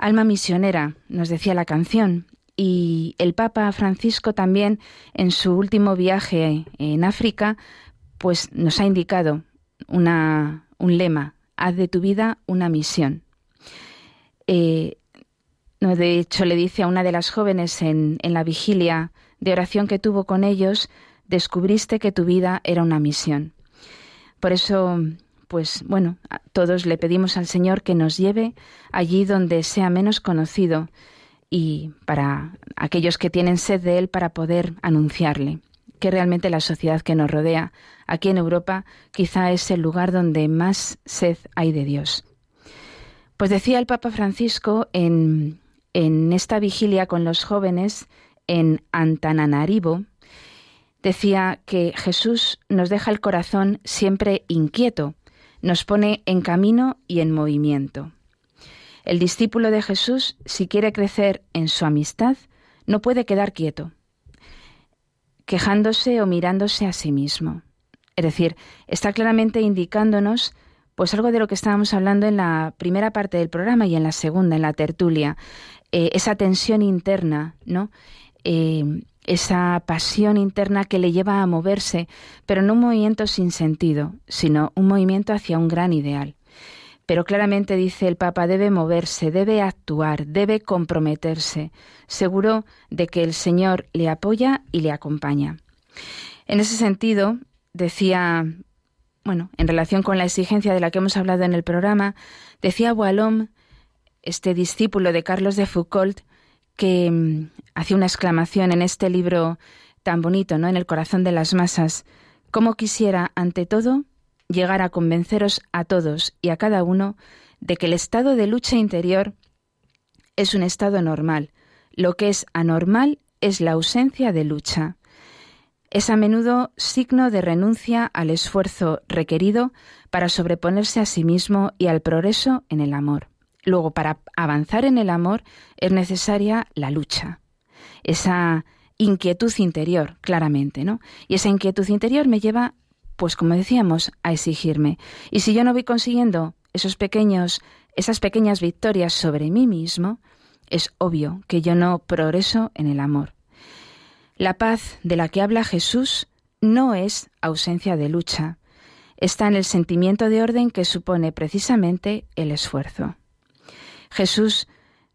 Alma misionera, nos decía la canción, y el Papa Francisco también en su último viaje en África, pues nos ha indicado una, un lema, haz de tu vida una misión. Eh, de hecho, le dice a una de las jóvenes en, en la vigilia de oración que tuvo con ellos, descubriste que tu vida era una misión. Por eso, pues bueno, todos le pedimos al Señor que nos lleve allí donde sea menos conocido y para aquellos que tienen sed de Él para poder anunciarle que realmente la sociedad que nos rodea aquí en Europa quizá es el lugar donde más sed hay de Dios. Pues decía el Papa Francisco en, en esta vigilia con los jóvenes en Antananarivo, decía que Jesús nos deja el corazón siempre inquieto, nos pone en camino y en movimiento. El discípulo de Jesús, si quiere crecer en su amistad, no puede quedar quieto, quejándose o mirándose a sí mismo. Es decir, está claramente indicándonos pues algo de lo que estábamos hablando en la primera parte del programa y en la segunda, en la tertulia, eh, esa tensión interna, ¿no? Eh, esa pasión interna que le lleva a moverse, pero no un movimiento sin sentido, sino un movimiento hacia un gran ideal. Pero claramente dice el Papa, debe moverse, debe actuar, debe comprometerse, seguro de que el Señor le apoya y le acompaña. En ese sentido, decía, bueno, en relación con la exigencia de la que hemos hablado en el programa, decía Boalom, este discípulo de Carlos de Foucault, que mm, hacía una exclamación en este libro tan bonito, ¿no? En el corazón de las masas. Cómo quisiera, ante todo, llegar a convenceros a todos y a cada uno de que el estado de lucha interior es un estado normal. Lo que es anormal es la ausencia de lucha. Es a menudo signo de renuncia al esfuerzo requerido para sobreponerse a sí mismo y al progreso en el amor. Luego, para avanzar en el amor es necesaria la lucha, esa inquietud interior, claramente, ¿no? Y esa inquietud interior me lleva, pues como decíamos, a exigirme. Y si yo no voy consiguiendo esos pequeños, esas pequeñas victorias sobre mí mismo, es obvio que yo no progreso en el amor. La paz de la que habla Jesús no es ausencia de lucha, está en el sentimiento de orden que supone precisamente el esfuerzo. Jesús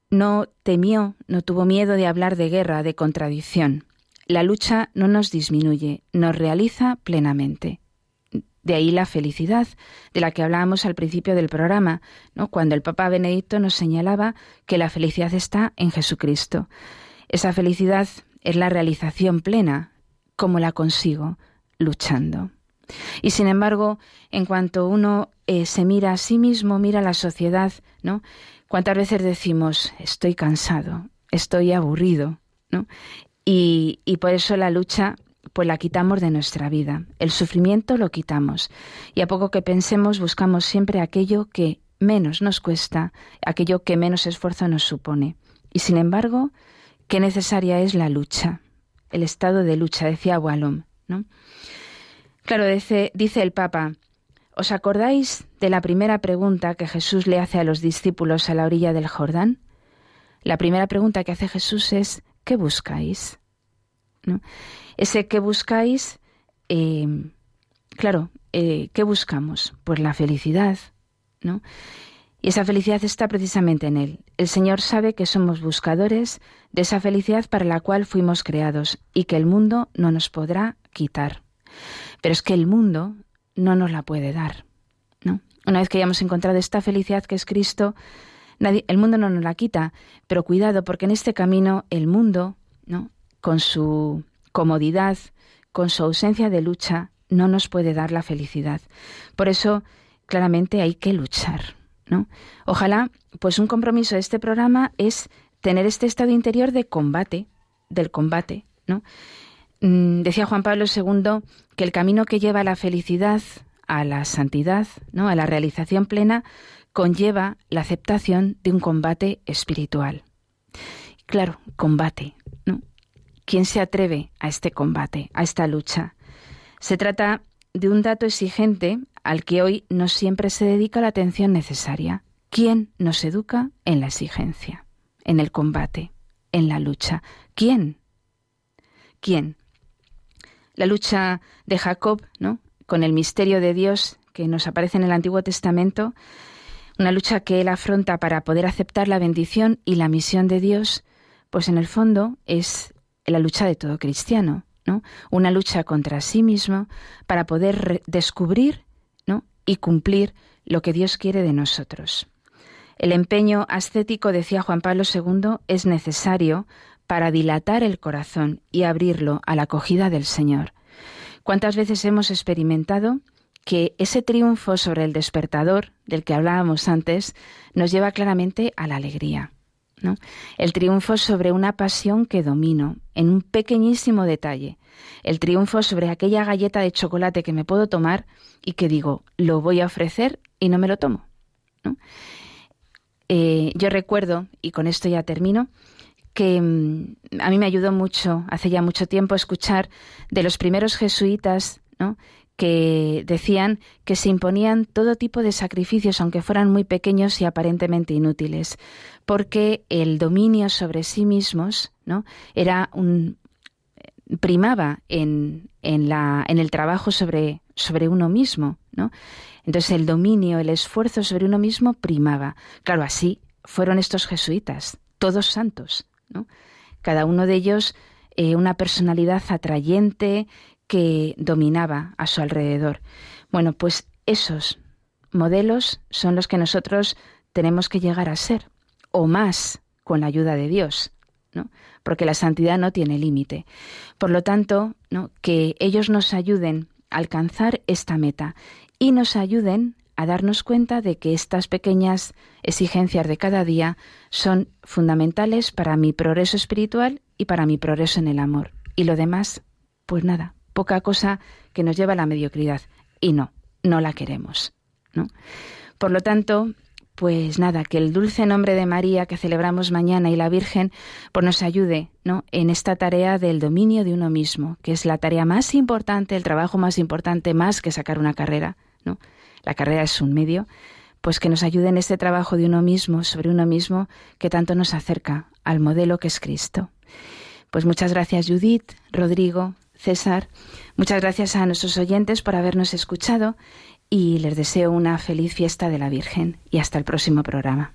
no temió, no tuvo miedo de hablar de guerra, de contradicción. La lucha no nos disminuye, nos realiza plenamente. De ahí la felicidad, de la que hablábamos al principio del programa, ¿no? cuando el Papa Benedicto nos señalaba que la felicidad está en Jesucristo. Esa felicidad es la realización plena. ¿Cómo la consigo? Luchando. Y sin embargo, en cuanto uno eh, se mira a sí mismo, mira a la sociedad, ¿no? ¿Cuántas veces decimos, estoy cansado, estoy aburrido? ¿no? Y, y por eso la lucha pues la quitamos de nuestra vida. El sufrimiento lo quitamos. Y a poco que pensemos buscamos siempre aquello que menos nos cuesta, aquello que menos esfuerzo nos supone. Y sin embargo, qué necesaria es la lucha, el estado de lucha, decía Wallum. ¿no? Claro, dice, dice el Papa, ¿Os acordáis de la primera pregunta que Jesús le hace a los discípulos a la orilla del Jordán? La primera pregunta que hace Jesús es, ¿qué buscáis? Ese ¿qué buscáis? Eh, claro, eh, ¿qué buscamos? Pues la felicidad, ¿no? Y esa felicidad está precisamente en Él. El Señor sabe que somos buscadores de esa felicidad para la cual fuimos creados y que el mundo no nos podrá quitar. Pero es que el mundo no nos la puede dar. ¿no? Una vez que hayamos encontrado esta felicidad que es Cristo, el mundo no nos la quita, pero cuidado, porque en este camino el mundo, ¿no? con su comodidad, con su ausencia de lucha, no nos puede dar la felicidad. Por eso, claramente hay que luchar. ¿no? Ojalá, pues un compromiso de este programa es tener este estado interior de combate, del combate, ¿no? Mm, decía Juan Pablo II que el camino que lleva a la felicidad, a la santidad, ¿no? a la realización plena, conlleva la aceptación de un combate espiritual. Claro, combate. ¿Quién se atreve a este combate, a esta lucha? Se trata de un dato exigente al que hoy no siempre se dedica la atención necesaria. ¿Quién nos educa en la exigencia, en el combate, en la lucha? ¿Quién? ¿Quién? La lucha de Jacob, ¿no? Con el misterio de Dios que nos aparece en el Antiguo Testamento, una lucha que él afronta para poder aceptar la bendición y la misión de Dios, pues en el fondo es la lucha de todo cristiano, ¿no? Una lucha contra sí mismo para poder descubrir, ¿no? y cumplir lo que Dios quiere de nosotros. El empeño ascético, decía Juan Pablo II, es necesario para dilatar el corazón y abrirlo a la acogida del Señor. ¿Cuántas veces hemos experimentado que ese triunfo sobre el despertador del que hablábamos antes nos lleva claramente a la alegría? ¿no? El triunfo sobre una pasión que domino en un pequeñísimo detalle. El triunfo sobre aquella galleta de chocolate que me puedo tomar y que digo, lo voy a ofrecer y no me lo tomo. Eh, yo recuerdo, y con esto ya termino, que mm, a mí me ayudó mucho, hace ya mucho tiempo, escuchar de los primeros jesuitas, que decían que se imponían todo tipo de sacrificios, aunque fueran muy pequeños y aparentemente inútiles, porque el dominio sobre sí mismos, ¿no? era un primaba en, en, la, en el trabajo sobre, sobre uno mismo, ¿no? Entonces el dominio, el esfuerzo sobre uno mismo primaba. Claro, así fueron estos jesuitas, todos santos, Cada uno de ellos eh, una personalidad atrayente que dominaba a su alrededor. Bueno, pues esos modelos son los que nosotros tenemos que llegar a ser, o más, con la ayuda de Dios, ¿no? Porque la santidad no tiene límite. Por lo tanto, ¿no? que ellos nos ayuden a alcanzar esta meta y nos ayuden a darnos cuenta de que estas pequeñas exigencias de cada día son fundamentales para mi progreso espiritual y para mi progreso en el amor. Y lo demás, pues nada, poca cosa que nos lleva a la mediocridad. Y no, no la queremos. ¿no? Por lo tanto, pues nada, que el dulce nombre de María que celebramos mañana y la Virgen pues nos ayude ¿no? en esta tarea del dominio de uno mismo, que es la tarea más importante, el trabajo más importante, más que sacar una carrera. ¿no? La carrera es un medio, pues que nos ayude en este trabajo de uno mismo, sobre uno mismo, que tanto nos acerca al modelo que es Cristo. Pues muchas gracias Judith, Rodrigo, César, muchas gracias a nuestros oyentes por habernos escuchado y les deseo una feliz fiesta de la Virgen y hasta el próximo programa.